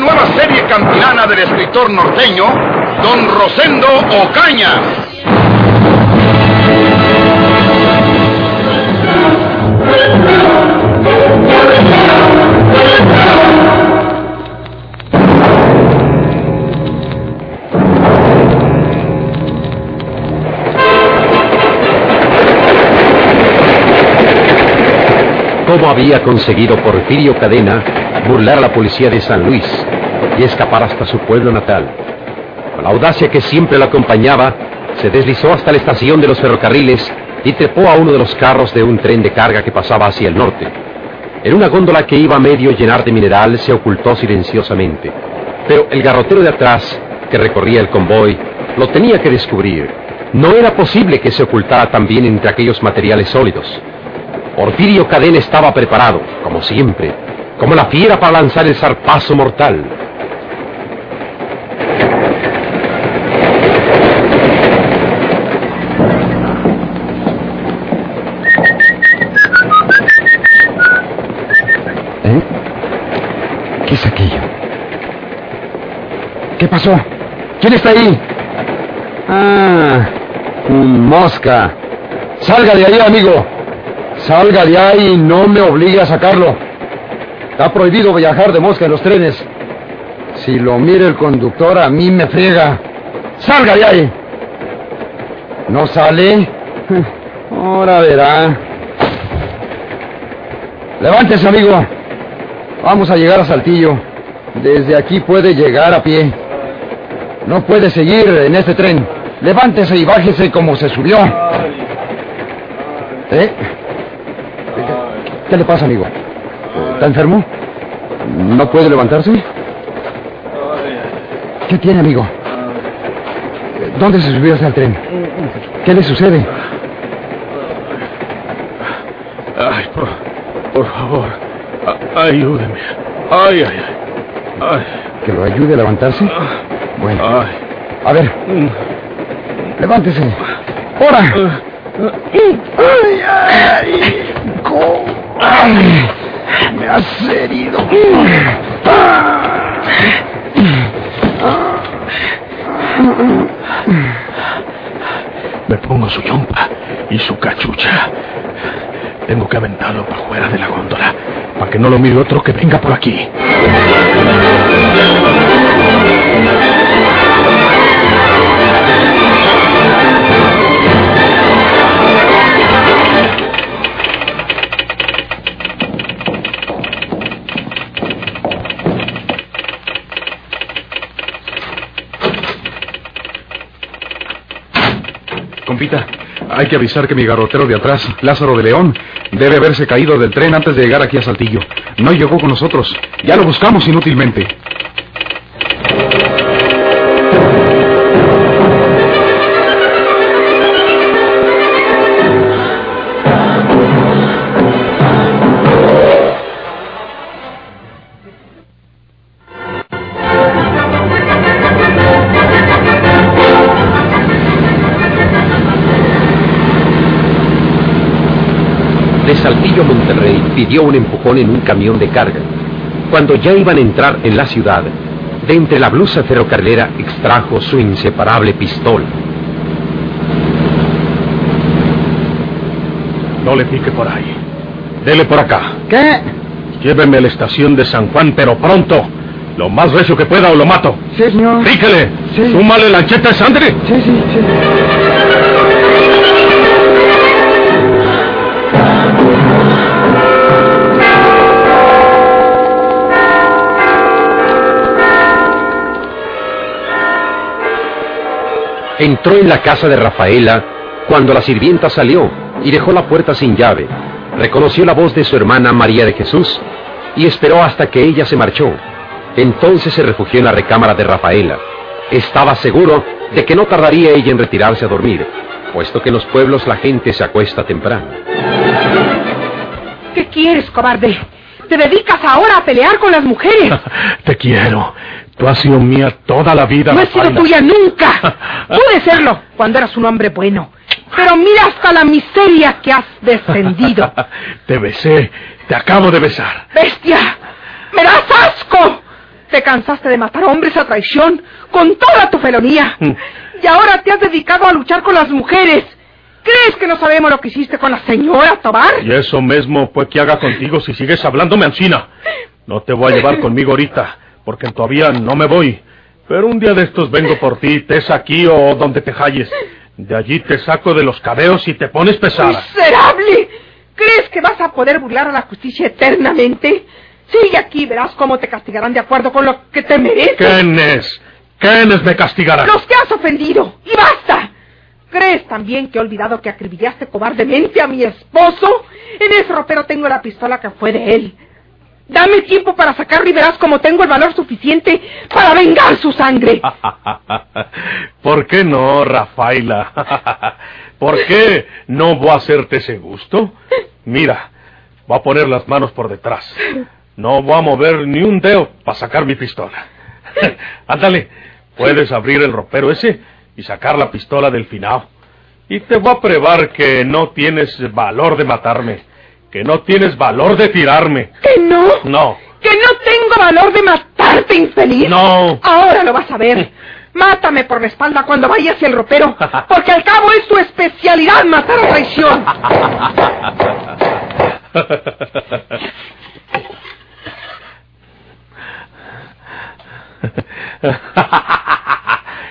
Nueva serie campilana del escritor norteño, Don Rosendo Ocaña. cómo había conseguido Porfirio Cadena burlar a la policía de San Luis y escapar hasta su pueblo natal. Con la audacia que siempre lo acompañaba, se deslizó hasta la estación de los ferrocarriles y trepó a uno de los carros de un tren de carga que pasaba hacia el norte. En una góndola que iba medio llenar de mineral se ocultó silenciosamente. Pero el garrotero de atrás, que recorría el convoy, lo tenía que descubrir. No era posible que se ocultara también entre aquellos materiales sólidos. Porfirio Cadena estaba preparado, como siempre, como la fiera para lanzar el zarpazo mortal. ¿Qué es aquello? ¿Qué pasó? ¿Quién está ahí? Ah, un mosca. Salga de ahí, amigo. Salga de ahí y no me obligue a sacarlo. Está prohibido viajar de mosca en los trenes. Si lo mire el conductor, a mí me friega. ¡Salga de ahí! ¿No sale? Ahora verá. Levántese, amigo. Vamos a llegar a Saltillo. Desde aquí puede llegar a pie. No puede seguir en este tren. Levántese y bájese como se subió. ¿Eh? ¿Qué le pasa, amigo? ¿Está enfermo? ¿No puede levantarse? ¿Qué tiene, amigo? ¿Dónde se subió hasta el tren? ¿Qué le sucede? Ay, por, por favor, a- ayúdeme. Ay, ay, ay. Ay, ¿Que lo ayude a levantarse? Bueno, ay. a ver, Mm. levántese. ¡Ahora! ¡Ay, ay! ¿Cómo? ¡Ay! ¡Me has herido! Me pongo su yompa y su cachucha. Tengo que aventarlo para fuera de la góndola, para que no lo mire otro que venga por aquí. Compita, hay que avisar que mi garrotero de atrás, Lázaro de León, debe haberse caído del tren antes de llegar aquí a Saltillo. No llegó con nosotros. Ya lo buscamos inútilmente. Pidió un empujón en un camión de carga. Cuando ya iban a entrar en la ciudad, de entre la blusa ferrocarrilera extrajo su inseparable pistola. No le pique por ahí. Dele por acá. ¿Qué? Lléveme a la estación de San Juan, pero pronto. Lo más recio que pueda o lo mato. Sí, señor. Píquele. Sí. Súmale lancheta de sangre. Sí, sí, sí. Entró en la casa de Rafaela cuando la sirvienta salió y dejó la puerta sin llave. Reconoció la voz de su hermana María de Jesús y esperó hasta que ella se marchó. Entonces se refugió en la recámara de Rafaela. Estaba seguro de que no tardaría ella en retirarse a dormir, puesto que en los pueblos la gente se acuesta temprano. ¿Qué quieres, cobarde? ¿Te dedicas ahora a pelear con las mujeres? Te quiero. Tú has sido mía toda la vida. No he sido tuya nunca. Pude serlo cuando eras un hombre bueno. Pero mira hasta la miseria que has descendido. Te besé. Te acabo de besar. ¡Bestia! ¡Me das asco! Te cansaste de matar hombres a traición con toda tu felonía. Mm. Y ahora te has dedicado a luchar con las mujeres. ¿Crees que no sabemos lo que hiciste con la señora Tobar? Y eso mismo pues que haga contigo si sigues hablándome ansina. No te voy a llevar conmigo ahorita, porque todavía no me voy. Pero un día de estos vengo por ti, estés aquí o donde te halles. De allí te saco de los cabeos y te pones pesada. ¡Miserable! ¿Crees que vas a poder burlar a la justicia eternamente? Sigue aquí verás cómo te castigarán de acuerdo con lo que te mereces. ¿Quiénes? ¿Quiénes me castigarán? Los que has ofendido. ¡Y basta! ¿Crees también que he olvidado que acribillaste cobardemente a mi esposo? En ese ropero tengo la pistola que fue de él. Dame tiempo para sacarlo y verás cómo tengo el valor suficiente para vengar su sangre. ¿Por qué no, Rafaela? ¿Por qué no voy a hacerte ese gusto? Mira, voy a poner las manos por detrás. No voy a mover ni un dedo para sacar mi pistola. Ándale, puedes abrir el ropero ese y sacar la pistola del finao. Y te voy a probar que no tienes valor de matarme, que no tienes valor de tirarme. ¿Que no? No, ¿Que no tengo valor de matarte, infeliz? no. Ahora lo vas a ver. Mátame por la espalda cuando vayas hacia el ropero, porque al cabo es tu especialidad matar a traición.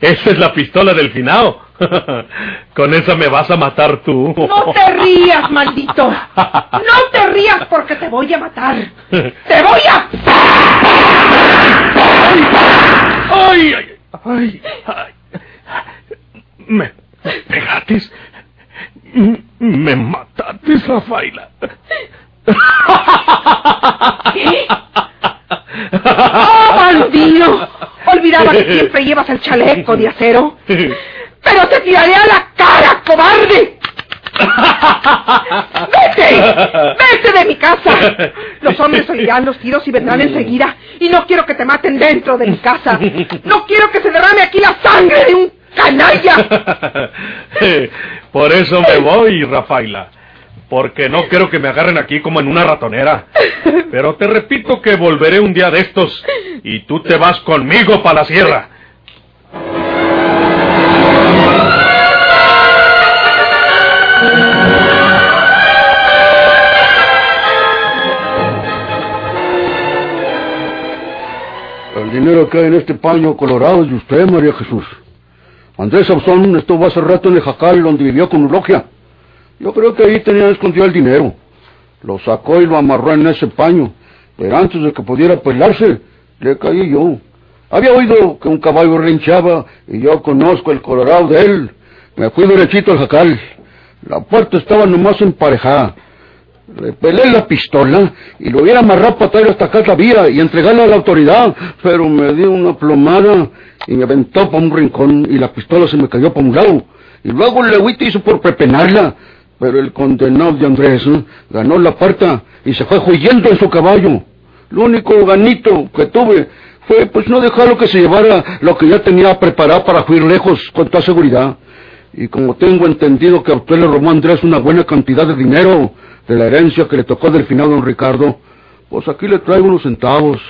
Esa es la pistola del finao. Con esa me vas a matar tú. No te rías, maldito. No te rías porque te voy a matar. Te voy a... ¡Ay! ¡Ay! ¡Ay! ay. ¿Me pegatis? ¿Me matatis, Rafaela? ¿Qué? ¡Oh, bandido! Olvidaba que siempre llevas el chaleco de acero. ¡Pero te tiraré a la cara, cobarde! ¡Vete! ¡Vete de mi casa! Los hombres oirán los tiros y vendrán enseguida. Y no quiero que te maten dentro de mi casa. No quiero que se derrame aquí la sangre de un canalla. Por eso me voy, Rafaela. Porque no quiero que me agarren aquí como en una ratonera. Pero te repito que volveré un día de estos y tú te vas conmigo para la sierra. Dinero que hay en este paño colorado es de usted, María Jesús. Andrés Sauzón estuvo hace rato en el jacal donde vivió con Eulogia. Yo creo que ahí tenía escondido el dinero. Lo sacó y lo amarró en ese paño. Pero antes de que pudiera pelarse, le caí yo. Había oído que un caballo rinchaba y yo conozco el colorado de él. Me fui derechito al jacal. La puerta estaba nomás emparejada. Le pelé la pistola y lo hubiera amarrado para traer hasta acá la vía y entregarla a la autoridad, pero me dio una plomada y me aventó para un rincón y la pistola se me cayó para un lado. Y luego el lehuite hizo por prepenarla, pero el condenado de Andrés ¿eh? ganó la puerta y se fue huyendo en su caballo. Lo único ganito que tuve fue pues no dejarlo que se llevara lo que ya tenía preparado para huir lejos con toda seguridad. Y como tengo entendido que a usted le robó a Andrés una buena cantidad de dinero de la herencia que le tocó del final don Ricardo, pues aquí le traigo unos centavos.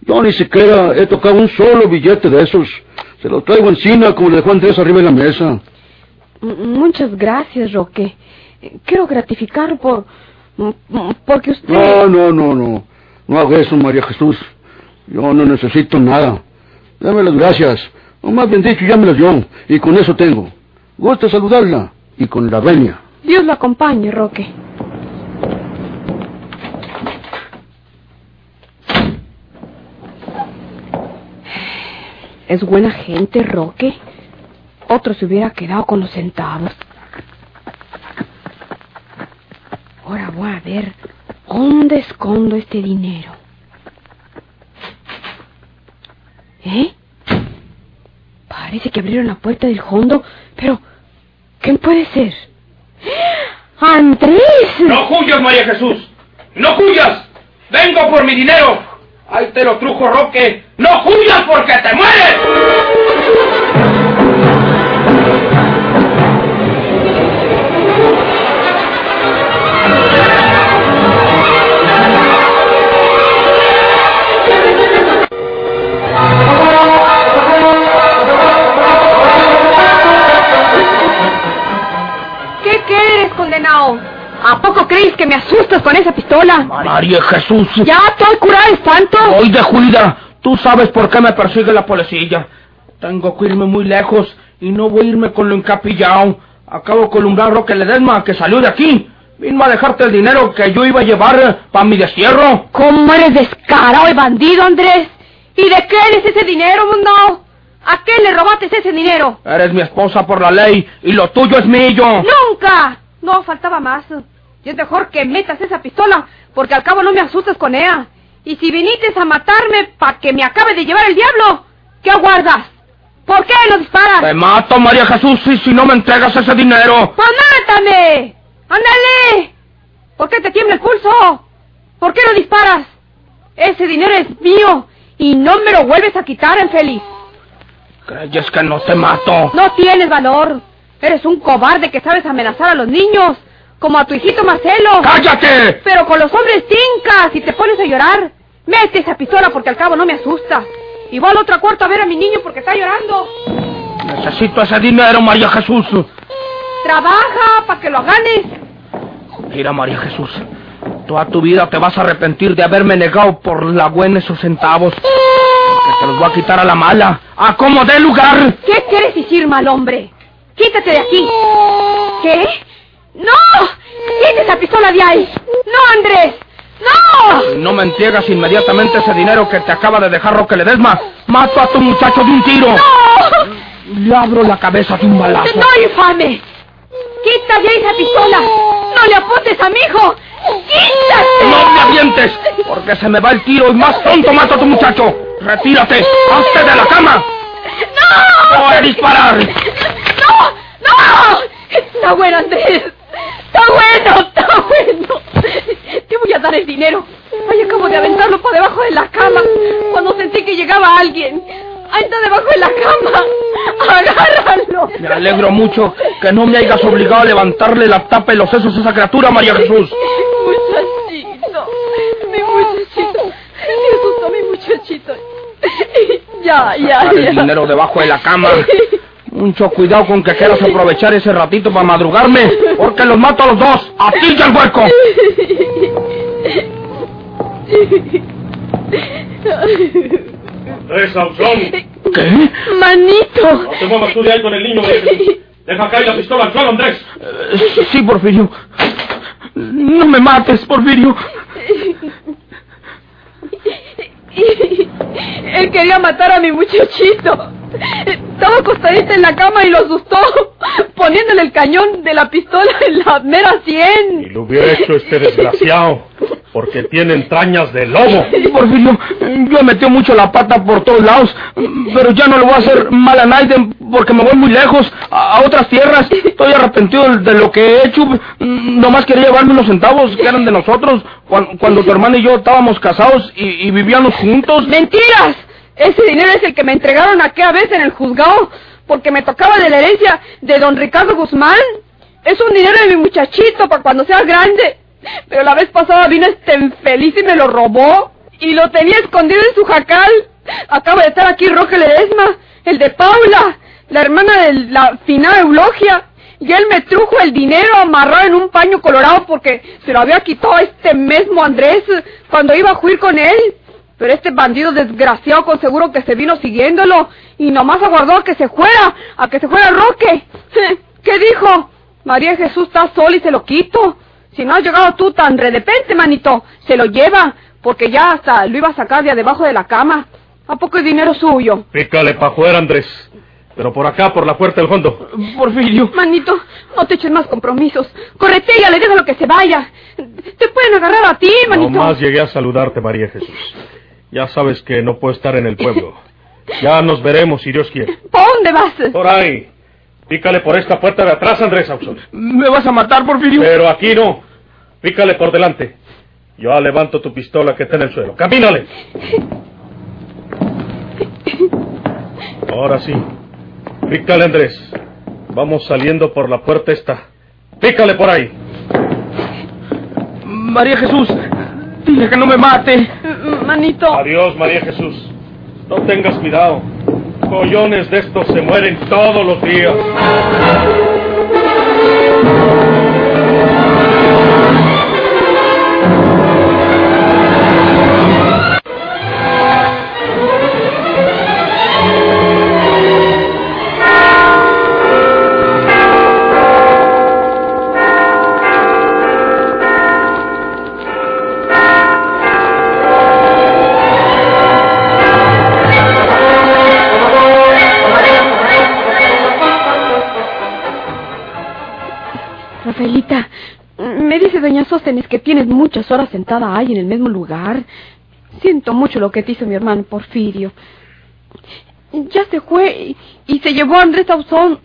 Yo ni siquiera he tocado un solo billete de esos. Se lo traigo encima como le dejó Andrés arriba de la mesa. Muchas gracias, Roque. Quiero gratificar por... porque usted... No, no, no, no. No haga eso, María Jesús. Yo no necesito nada. Dame las gracias. O más bien dicho, ya me las dio. Y con eso tengo. Gusta saludarla. Y con la venia. Dios lo acompañe, Roque. Es buena gente, Roque. Otro se hubiera quedado con los centavos. Ahora voy a ver dónde escondo este dinero. ¿Eh? Parece que abrieron la puerta del fondo, pero ¿quién puede ser? ¡Andrés! ¡No huyas, María Jesús! ¡No huyas! ¡Vengo por mi dinero! ¡Ahí te lo trujo, Roque! ¡No huyas porque te mueres! ¿A poco crees que me asustas con esa pistola? María Jesús. Ya estoy curada de espanto. Oye, Julida, tú sabes por qué me persigue la policía. Tengo que irme muy lejos y no voy a irme con lo encapillado. Acabo de columbrar a Roque Ledesma, que salió de aquí. Vino a dejarte el dinero que yo iba a llevar para mi destierro. ¿Cómo eres descarado y bandido, Andrés? ¿Y de qué eres ese dinero, mundo? ¿A qué le robaste ese dinero? Eres mi esposa por la ley y lo tuyo es mío. ¡Nunca! No, faltaba más. Y es mejor que metas esa pistola, porque al cabo no me asustas con ella. Y si viniste a matarme para que me acabe de llevar el diablo, ¿qué aguardas? ¿Por qué no disparas? Te mato, María Jesús, si, si no me entregas ese dinero. ¡Pues mátame! ¡Ándale! ¿Por qué te tiembla el pulso? ¿Por qué no disparas? Ese dinero es mío y no me lo vuelves a quitar, infeliz. ¿Crees que no te mato? No tienes valor. Eres un cobarde que sabes amenazar a los niños, como a tu hijito Marcelo. ¡Cállate! Pero con los hombres tincas y te pones a llorar. Mete esa pistola porque al cabo no me asusta. Y voy al otro cuarto a ver a mi niño porque está llorando. Necesito ese dinero, María Jesús. Trabaja para que lo ganes. Mira, María Jesús, toda tu vida te vas a arrepentir de haberme negado por la buena esos centavos. Porque te los voy a quitar a la mala. ¡A como dé lugar! ¿Qué quieres decir, mal hombre? Quítate de aquí. ¿Qué? ¡No! ¡Quita esa pistola de ahí! ¡No, Andrés! ¡No! No me entregas inmediatamente ese dinero que te acaba de dejar Roque Ledesma. Mato a tu muchacho de un tiro. ¡No! Le abro la cabeza de un balazo. ¡No, infame! ¡Quita de ahí esa pistola! ¡No le apuntes a mi hijo! ¡Quítate! ¡No me avientes! Porque se me va el tiro y más pronto mato a tu muchacho. ¡Retírate! ¡Hazte de la cama! ¡No! ¡Voy a disparar! ¡No! ¡No! Está bueno, Andrés. Está bueno, está bueno. Te voy a dar el dinero. Ay, acabo de aventarlo por debajo de la cama cuando sentí que llegaba alguien. Ahí está debajo de la cama. Agárralo. Me alegro mucho que no me hayas obligado a levantarle la tapa y los sesos a esa criatura, María Jesús. Muchachito. Mi muchachito. Me asustó mi muchachito. Ya, ya, Sacar el ya. dinero debajo de la cama. Mucho cuidado con que quieras aprovechar ese ratito para madrugarme, porque los mato a los dos, a ti y al hueco. Andrés Sauzón, ¿Qué? Manito. no te muevas tú de ahí con el niño, Jesús. Deja caer la pistola al suelo, Andrés. Eh, Sí, Porfirio. No me mates, Porfirio. Él quería matar a mi muchachito. Estaba acostadita en la cama y lo asustó, poniéndole el cañón de la pistola en la mera Y sien. lo hubiera hecho este desgraciado, porque tiene entrañas de lobo. Porfirio, yo he metido mucho la pata por todos lados, pero ya no le voy a hacer mal a nadie porque me voy muy lejos, a, a otras tierras. Estoy arrepentido de, lo que he hecho. Nomás quería llevarme unos centavos que eran de nosotros cuan- cuando, tu hermano y yo estábamos casados y, y vivíamos juntos. ¡Mentiras! Ese dinero es el que me entregaron aquella vez en el juzgado porque me tocaba de la herencia de don Ricardo Guzmán. Es un dinero de mi muchachito para cuando sea grande. Pero la vez pasada vino este infeliz y me lo robó. Y lo tenía escondido en su jacal. Acaba de estar aquí Roque Ledesma, el de Paula, la hermana de la finada Eulogia. Y él me trujo el dinero amarrado en un paño colorado porque se lo había quitado este mismo Andrés cuando iba a juir con él. Pero este bandido desgraciado con seguro que se vino siguiéndolo y nomás aguardó a que se fuera, a que se fuera Roque. ¿Qué dijo? María Jesús está sola y se lo quito. Si no has llegado tú tan de repente, manito, se lo lleva, porque ya hasta lo iba a sacar de debajo de la cama. ¿A poco es dinero suyo? Pícale pa' fuera, Andrés. Pero por acá, por la puerta del fondo. Porfirio. Manito, no te eches más compromisos. Corretéale, déjalo que se vaya. Te pueden agarrar a ti, manito. Nomás llegué a saludarte, María Jesús. Ya sabes que no puedo estar en el pueblo. Ya nos veremos si Dios quiere. ¿Pa' dónde vas? Por ahí. Pícale por esta puerta de atrás, Andrés Ausón. ¿Me vas a matar, Porfirio? Pero aquí no. Pícale por delante. Yo levanto tu pistola que está en el suelo. ¡Camínale! Ahora sí. Pícale, Andrés. Vamos saliendo por la puerta esta. Pícale por ahí. María Jesús, dile que no me mate. Manito. Adiós, María Jesús. No tengas cuidado. Collones de estos se mueren todos los días. Tienes muchas horas sentada ahí en el mismo lugar. Siento mucho lo que te hizo mi hermano Porfirio. Ya se fue y, y se llevó a Andrés Ausón.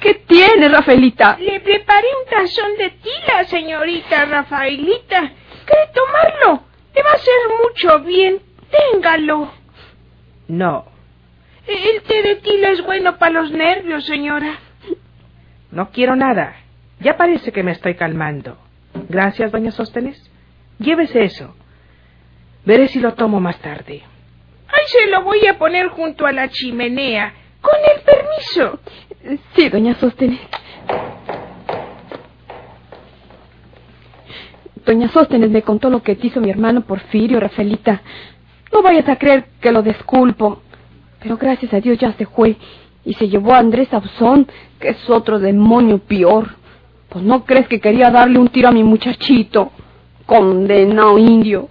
¿Qué tiene, Rafaelita? Le preparé un tazón de tila, señorita Rafaelita. ¿Quiere tomarlo? Le va a hacer mucho bien. Téngalo. No. El té de tila es bueno para los nervios, señora. No quiero nada. Ya parece que me estoy calmando. Gracias, doña Sóstenes. Llévese eso. Veré si lo tomo más tarde. Ay, se lo voy a poner junto a la chimenea. Con el permiso. Sí, doña Sóstenes. Doña Sóstenes me contó lo que te hizo mi hermano Porfirio, Rafaelita. No vayas a creer que lo desculpo. Pero gracias a Dios ya se fue y se llevó a Andrés Absón, que es otro demonio peor. Pues no crees que quería darle un tiro a mi muchachito. Condenado indio.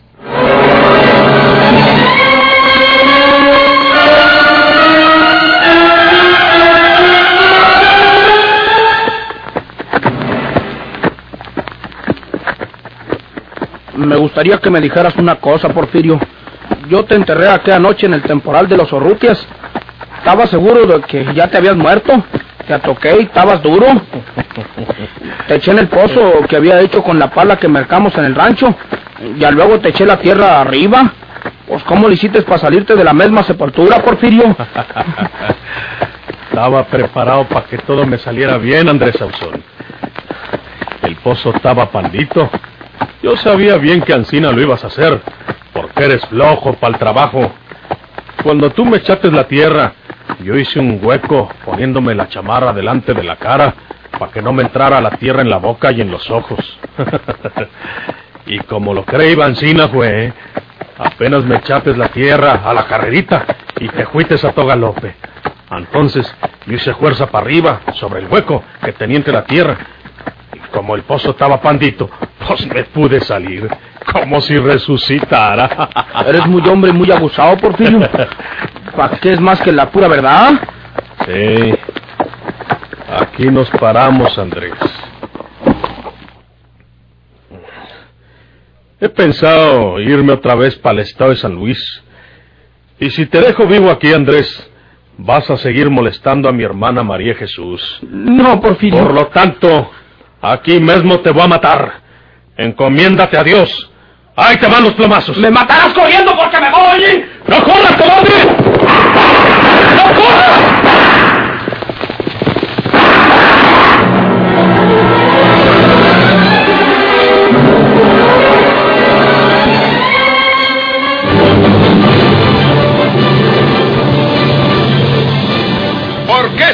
Me gustaría que me dijeras una cosa, Porfirio. Yo te enterré aquella noche en el temporal de los Orrutias. Estaba seguro de que ya te habías muerto. Te atoqué y estabas duro. Te eché en el pozo que había hecho con la pala que mercamos en el rancho. Ya luego te eché la tierra arriba. Pues, ¿cómo le hiciste para salirte de la misma sepultura, Porfirio? Estaba preparado para que todo me saliera bien, Andrés Ausón. El pozo estaba pandito. Yo sabía bien que Ancina lo ibas a hacer, porque eres flojo para el trabajo. Cuando tú me echaste la tierra, yo hice un hueco poniéndome la chamarra delante de la cara para que no me entrara la tierra en la boca y en los ojos. y como lo cree Ancina fue, apenas me echaste la tierra a la carrerita y te fuiste a todo galope. Entonces yo hice fuerza para arriba, sobre el hueco que tenía entre la tierra. Y como el pozo estaba pandito, pues me pude salir, como si resucitara. Eres muy hombre muy abusado, Porfirio. ¿Para qué es más que la pura verdad? Sí. Aquí nos paramos, Andrés. He pensado irme otra vez para el estado de San Luis. Y si te dejo vivo aquí, Andrés, vas a seguir molestando a mi hermana María Jesús. No, Porfirio. Por lo tanto, aquí mismo te voy a matar. Encomiéndate a Dios. ¡Ahí te van los plomazos! ¡Me matarás corriendo porque me voy! ¡No corras, cobarde! ¡No corras!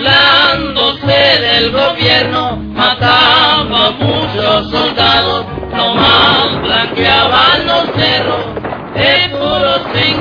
Burlándose del gobierno, mataba a muchos soldados, nomás blanqueaban los cerros, de puros sin.